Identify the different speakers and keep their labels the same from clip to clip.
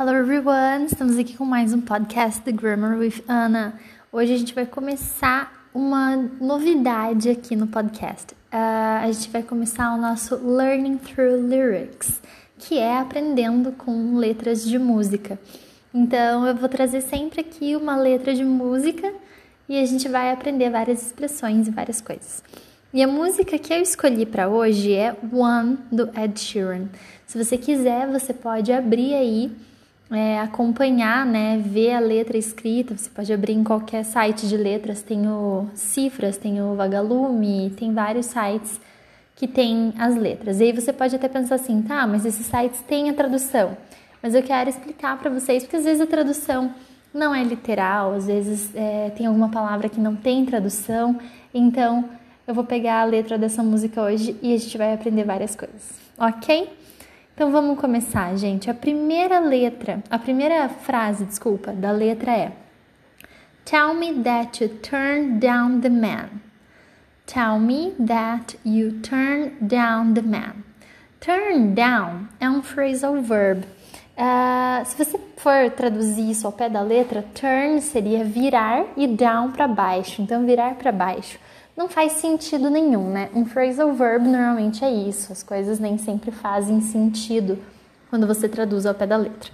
Speaker 1: Hello everyone! Estamos aqui com mais um podcast The Grammar with Anna. Hoje a gente vai começar uma novidade aqui no podcast. Uh, a gente vai começar o nosso Learning Through Lyrics, que é aprendendo com letras de música. Então eu vou trazer sempre aqui uma letra de música e a gente vai aprender várias expressões e várias coisas. E a música que eu escolhi para hoje é One do Ed Sheeran. Se você quiser, você pode abrir aí é, acompanhar, né, ver a letra escrita, você pode abrir em qualquer site de letras, tem o Cifras, tem o Vagalume, tem vários sites que tem as letras. E aí você pode até pensar assim, tá, mas esses sites têm a tradução. Mas eu quero explicar para vocês, porque às vezes a tradução não é literal, às vezes é, tem alguma palavra que não tem tradução, então eu vou pegar a letra dessa música hoje e a gente vai aprender várias coisas, ok? Então vamos começar, gente. A primeira letra, a primeira frase, desculpa, da letra é Tell me that you turned down the man. Tell me that you turned down the man. Turn down é um phrasal verb. Uh, se você for traduzir isso ao pé da letra, turn seria virar e down para baixo. Então, virar para baixo não faz sentido nenhum, né? Um phrasal verb normalmente é isso, as coisas nem sempre fazem sentido quando você traduz ao pé da letra.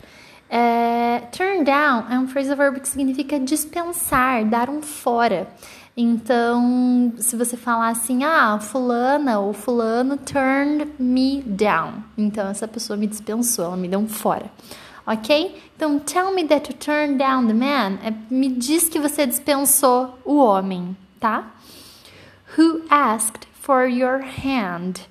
Speaker 1: É, turn down é um phrasal verb que significa dispensar, dar um fora. Então, se você falar assim, ah, fulana ou fulano turned me down. Então, essa pessoa me dispensou, ela me deu um fora. Ok? Então, tell me that you turned down the man. É, me diz que você dispensou o homem, tá? Who asked for your hand?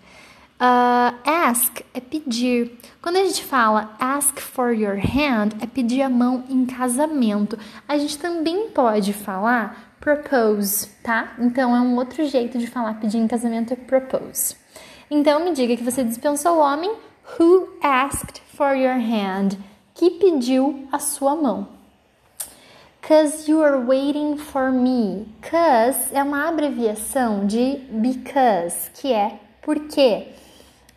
Speaker 1: Uh, ask é pedir. Quando a gente fala ask for your hand, é pedir a mão em casamento. A gente também pode falar propose, tá? Então é um outro jeito de falar pedir em casamento é propose. Então me diga que você dispensou o homem who asked for your hand, que pediu a sua mão. Cause you are waiting for me. Cause é uma abreviação de because, que é porque.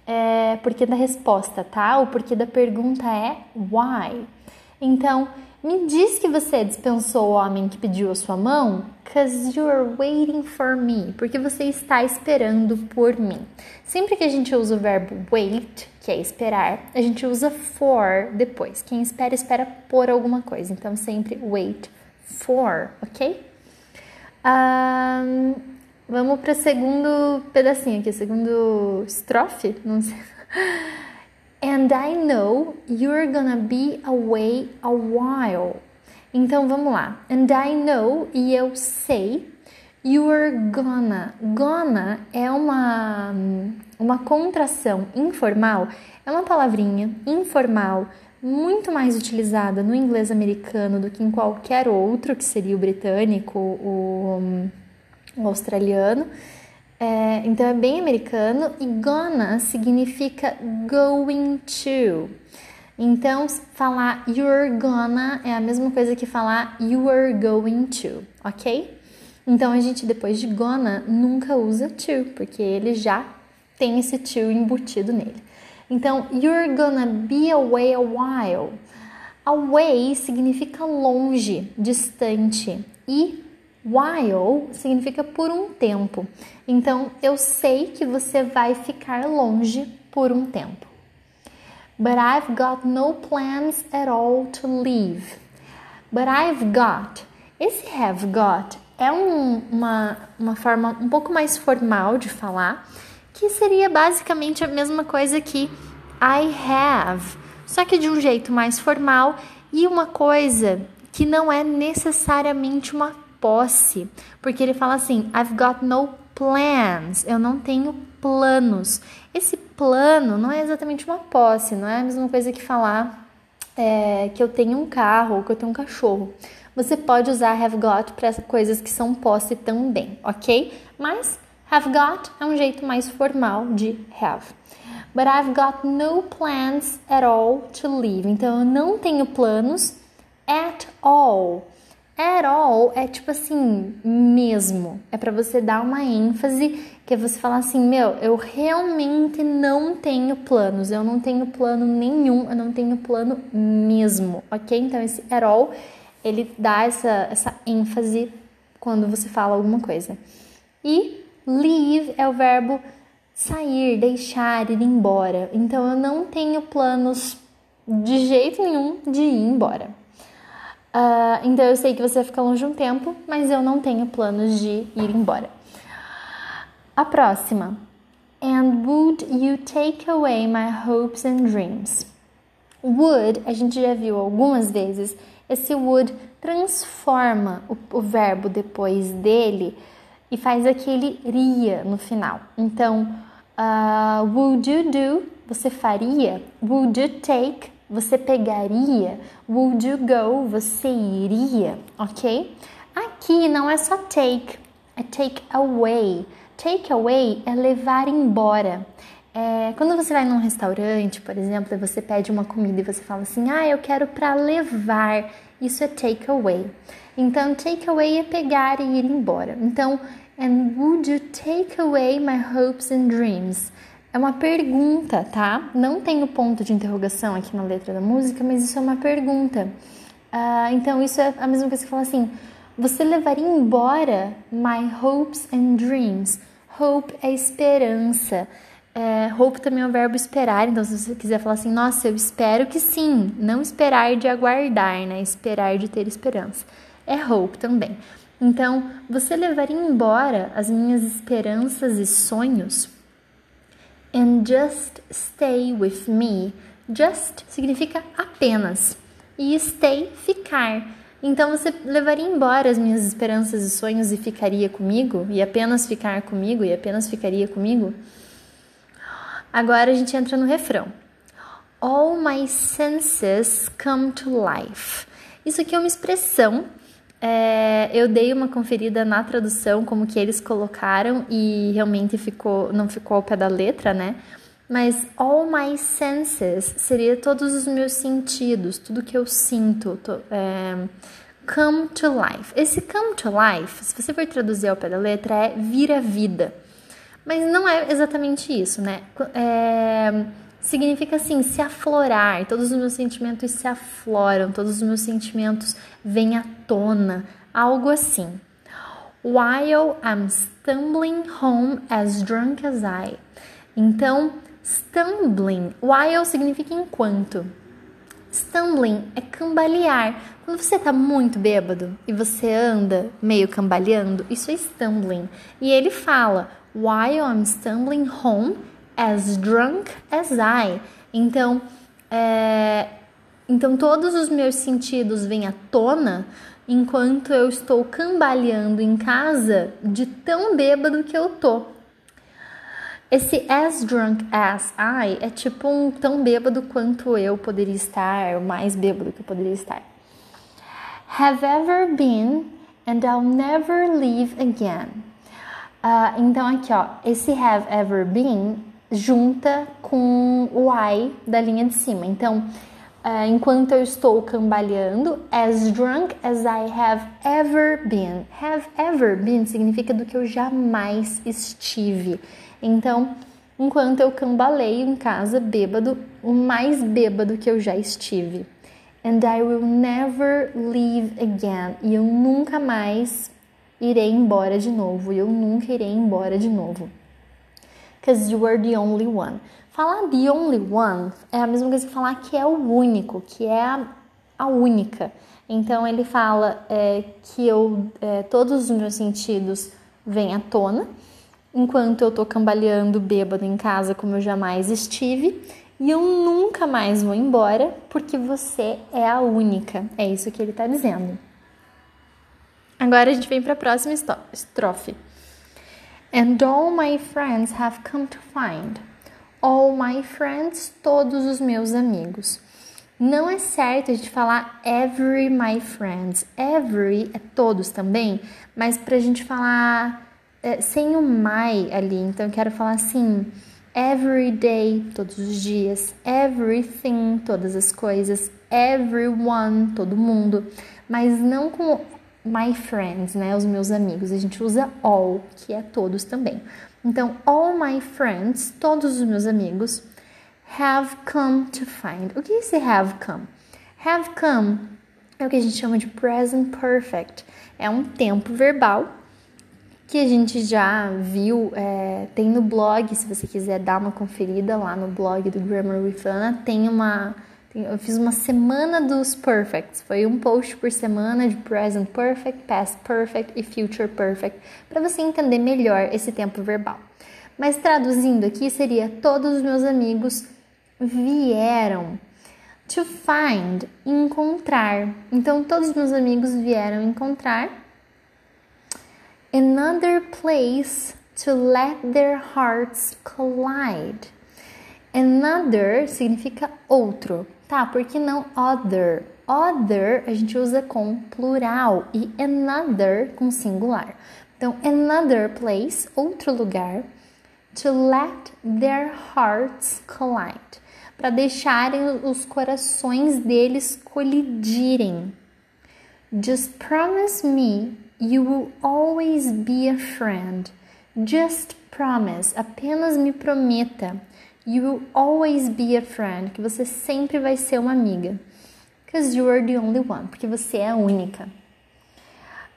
Speaker 1: É porque da resposta, tá? O porquê da pergunta é why. Então, me diz que você dispensou o homem que pediu a sua mão, cause you are waiting for me, porque você está esperando por mim. Sempre que a gente usa o verbo wait, que é esperar, a gente usa for depois. Quem espera, espera por alguma coisa. Então, sempre wait for, ok? Um, vamos para o segundo pedacinho aqui, segundo estrofe, não sei. And I know you're gonna be away a while. Então vamos lá. And I know e eu sei you're gonna. Gonna é uma uma contração informal, é uma palavrinha informal muito mais utilizada no inglês americano do que em qualquer outro, que seria o britânico, o, o australiano. É, então é bem americano e gonna significa going to. Então, falar you're gonna é a mesma coisa que falar you are going to, ok? Então a gente depois de gonna nunca usa to, porque ele já tem esse to embutido nele. Então, you're gonna be away a while. Away significa longe, distante e while significa por um tempo. Então, eu sei que você vai ficar longe por um tempo. But I've got no plans at all to leave. But I've got. Esse have got é um, uma, uma forma um pouco mais formal de falar que seria basicamente a mesma coisa que I have, só que de um jeito mais formal e uma coisa que não é necessariamente uma posse, porque ele fala assim: I've got no plans, eu não tenho planos. Esse plano não é exatamente uma posse, não é a mesma coisa que falar é, que eu tenho um carro ou que eu tenho um cachorro. Você pode usar have got para coisas que são posse também, ok? Mas Have got é um jeito mais formal de have. But I've got no plans at all to leave. Então eu não tenho planos at all. At all é tipo assim, mesmo. É para você dar uma ênfase, que é você falar assim, meu, eu realmente não tenho planos, eu não tenho plano nenhum, eu não tenho plano mesmo, ok? Então esse at all, ele dá essa, essa ênfase quando você fala alguma coisa. E leave é o verbo sair, deixar, ir embora. Então eu não tenho planos de jeito nenhum de ir embora. Uh, então eu sei que você vai ficar longe um tempo, mas eu não tenho planos de ir embora. A próxima. And would you take away my hopes and dreams? Would, a gente já viu algumas vezes, esse would transforma o, o verbo depois dele e faz aquele iria no final. Então, uh, would you do? Você faria? Would you take? Você pegaria? Would you go? Você iria? Ok? Aqui não é só take, é take away. Take away é levar embora. É, quando você vai num restaurante, por exemplo, e você pede uma comida e você fala assim, ah, eu quero para levar, isso é take away. Então, take away é pegar e ir embora. Então, and would you take away my hopes and dreams? É uma pergunta, tá? Não tem o ponto de interrogação aqui na letra da música, mas isso é uma pergunta. Uh, então, isso é a mesma coisa que fala assim: você levaria embora my hopes and dreams? Hope é esperança. É, hope também é o verbo esperar, então se você quiser falar assim, nossa, eu espero que sim, não esperar de aguardar, né? Esperar de ter esperança. É hope também. Então, você levaria embora as minhas esperanças e sonhos? and just stay with me. Just significa apenas e stay ficar. Então você levaria embora as minhas esperanças e sonhos e ficaria comigo e apenas ficar comigo e apenas ficaria comigo? Agora a gente entra no refrão. All my senses come to life. Isso aqui é uma expressão é, eu dei uma conferida na tradução, como que eles colocaram, e realmente ficou, não ficou ao pé da letra, né? Mas all my senses seria todos os meus sentidos, tudo que eu sinto. To, é, come to life. Esse come to life, se você for traduzir ao pé da letra, é vir à vida. Mas não é exatamente isso, né? É, significa assim, se aflorar, todos os meus sentimentos se afloram, todos os meus sentimentos vêm à tona, algo assim. While I'm stumbling home as drunk as I. Então, stumbling, while significa enquanto. Stumbling é cambalear. Quando você está muito bêbado e você anda meio cambaleando, isso é stumbling. E ele fala, while I'm stumbling home as drunk as I. Então, é, então todos os meus sentidos vêm à tona enquanto eu estou cambaleando em casa de tão bêbado que eu tô. Esse as drunk as I é tipo um tão bêbado quanto eu poderia estar, mais bêbado que eu poderia estar. Have ever been and I'll never leave again. Uh, então aqui ó, esse have ever been junta com o I da linha de cima. Então, uh, enquanto eu estou cambaleando, as drunk as I have ever been. Have ever been significa do que eu jamais estive. Então, enquanto eu cambaleio em casa bêbado, o mais bêbado que eu já estive. And I will never leave again. E eu nunca mais irei embora de novo. Eu nunca irei embora de novo because you are the only one. Falar the only one é a mesma coisa que falar que é o único, que é a, a única. Então ele fala é, que eu é, todos os meus sentidos vêm à tona, enquanto eu tô cambaleando bêbado em casa como eu jamais estive, e eu nunca mais vou embora porque você é a única. É isso que ele está dizendo. Agora a gente vem para a próxima estrofe. And all my friends have come to find. All my friends, todos os meus amigos. Não é certo a gente falar every my friends. Every é todos também, mas pra gente falar é, sem o my ali. Então eu quero falar assim: every day, todos os dias. Everything, todas as coisas. Everyone, todo mundo. Mas não com my friends, né? Os meus amigos. A gente usa all, que é todos também. Então, all my friends, todos os meus amigos, have come to find. O que é esse have come? Have come é o que a gente chama de present perfect. É um tempo verbal que a gente já viu, é, tem no blog, se você quiser dar uma conferida lá no blog do Grammar with Anna, tem uma eu fiz uma semana dos perfects. Foi um post por semana de present perfect, past perfect e future perfect, para você entender melhor esse tempo verbal. Mas traduzindo aqui seria todos os meus amigos vieram. To find, encontrar. Então todos os meus amigos vieram encontrar. Another place to let their hearts collide. Another significa outro. Tá, por que não other? Other a gente usa com plural e another com singular. Então, another place, outro lugar, to let their hearts collide, para deixarem os corações deles colidirem. Just promise me you will always be a friend. Just promise, apenas me prometa You will always be a friend, que você sempre vai ser uma amiga. Because you are the only one, porque você é a única.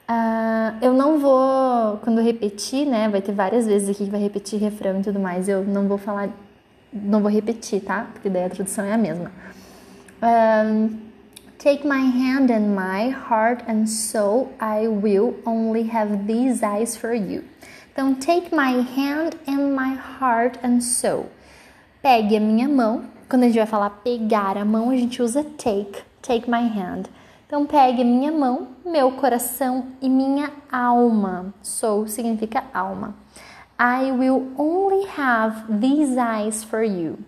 Speaker 1: Uh, eu não vou, quando repetir, né? Vai ter várias vezes aqui que vai repetir refrão e tudo mais. Eu não vou falar, não vou repetir, tá? Porque daí a tradução é a mesma. Um, Take my hand and my heart and soul, I will only have these eyes for you. Então, take my hand and my heart and soul. Pegue a minha mão. Quando a gente vai falar pegar a mão, a gente usa take. Take my hand. Então, pegue a minha mão, meu coração e minha alma. Soul significa alma. I will only have these eyes for you.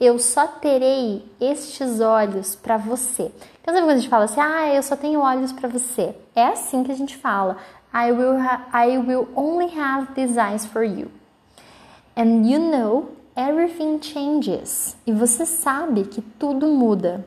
Speaker 1: Eu só terei estes olhos para você. Então, sabe quando a gente fala assim, ah, eu só tenho olhos para você? É assim que a gente fala. I will, I will only have these eyes for you. And you know Everything changes. E você sabe que tudo muda.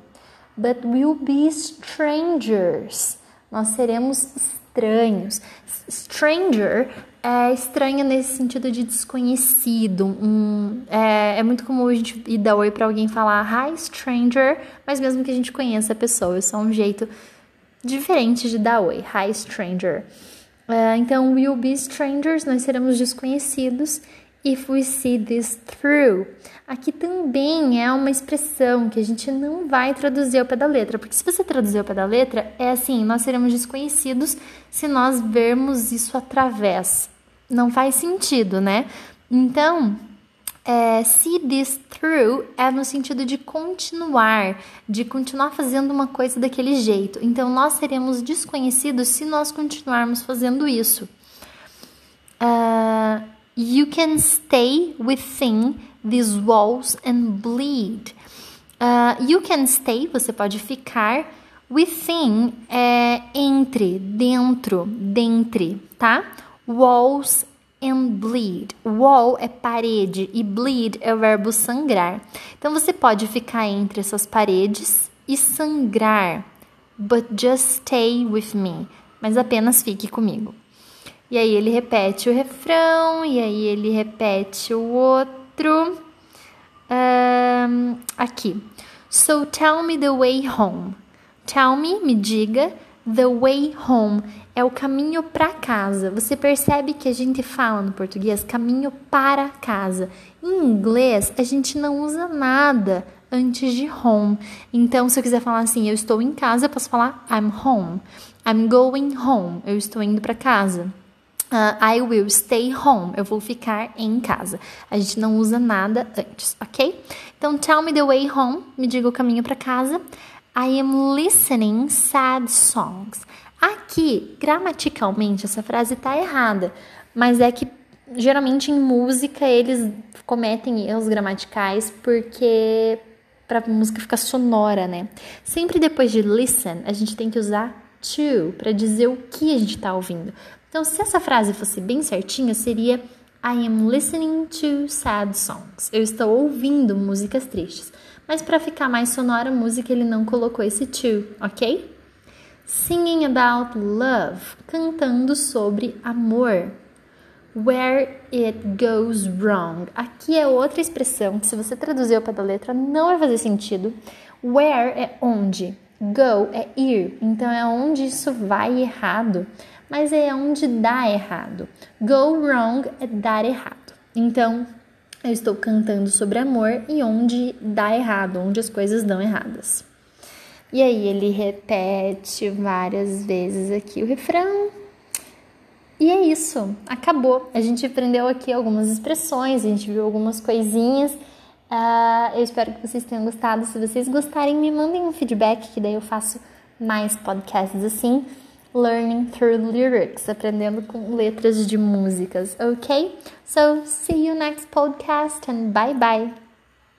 Speaker 1: But we'll be strangers. Nós seremos estranhos. Stranger é estranho nesse sentido de desconhecido. Um, é, é, muito comum a gente ir dar oi para alguém falar hi stranger, mas mesmo que a gente conheça a pessoa, é um jeito diferente de dar oi. Hi stranger. Uh, então, we'll be strangers, nós seremos desconhecidos If we see this through. Aqui também é uma expressão que a gente não vai traduzir ao pé da letra, porque se você traduzir ao pé da letra, é assim: nós seremos desconhecidos se nós vermos isso através. Não faz sentido, né? Então, é, see this through é no sentido de continuar, de continuar fazendo uma coisa daquele jeito. Então, nós seremos desconhecidos se nós continuarmos fazendo isso. Uh, You can stay within these walls and bleed. Uh, you can stay, você pode ficar. Within é entre, dentro, dentre, tá? Walls and bleed. Wall é parede e bleed é o verbo sangrar. Então você pode ficar entre essas paredes e sangrar. But just stay with me. Mas apenas fique comigo. E aí ele repete o refrão, e aí ele repete o outro. Um, aqui. So tell me the way home. Tell me, me diga, the way home é o caminho para casa. Você percebe que a gente fala no português caminho para casa. Em inglês, a gente não usa nada antes de home. Então, se eu quiser falar assim, eu estou em casa, eu posso falar I'm home. I'm going home. Eu estou indo para casa. Uh, I will stay home. Eu vou ficar em casa. A gente não usa nada antes, ok? Então, tell me the way home. Me diga o caminho para casa. I am listening sad songs. Aqui, gramaticalmente, essa frase está errada, mas é que geralmente em música eles cometem erros gramaticais porque para música ficar sonora, né? Sempre depois de listen, a gente tem que usar to para dizer o que a gente está ouvindo. Então, se essa frase fosse bem certinha, seria I am listening to sad songs. Eu estou ouvindo músicas tristes. Mas para ficar mais sonora a música, ele não colocou esse to, ok? Singing about love, cantando sobre amor. Where it goes wrong. Aqui é outra expressão que, se você traduzir ao pé da letra, não vai fazer sentido. Where é onde, go é ir, então é onde isso vai errado, mas é onde dá errado. Go wrong é dar errado. Então, eu estou cantando sobre amor e onde dá errado, onde as coisas dão erradas. E aí ele repete várias vezes aqui o refrão. E é isso, acabou. A gente aprendeu aqui algumas expressões, a gente viu algumas coisinhas. Uh, eu espero que vocês tenham gostado. Se vocês gostarem, me mandem um feedback, que daí eu faço mais podcasts assim. Learning through lyrics, aprendendo com letras de músicas, ok? So, see you next podcast and bye bye.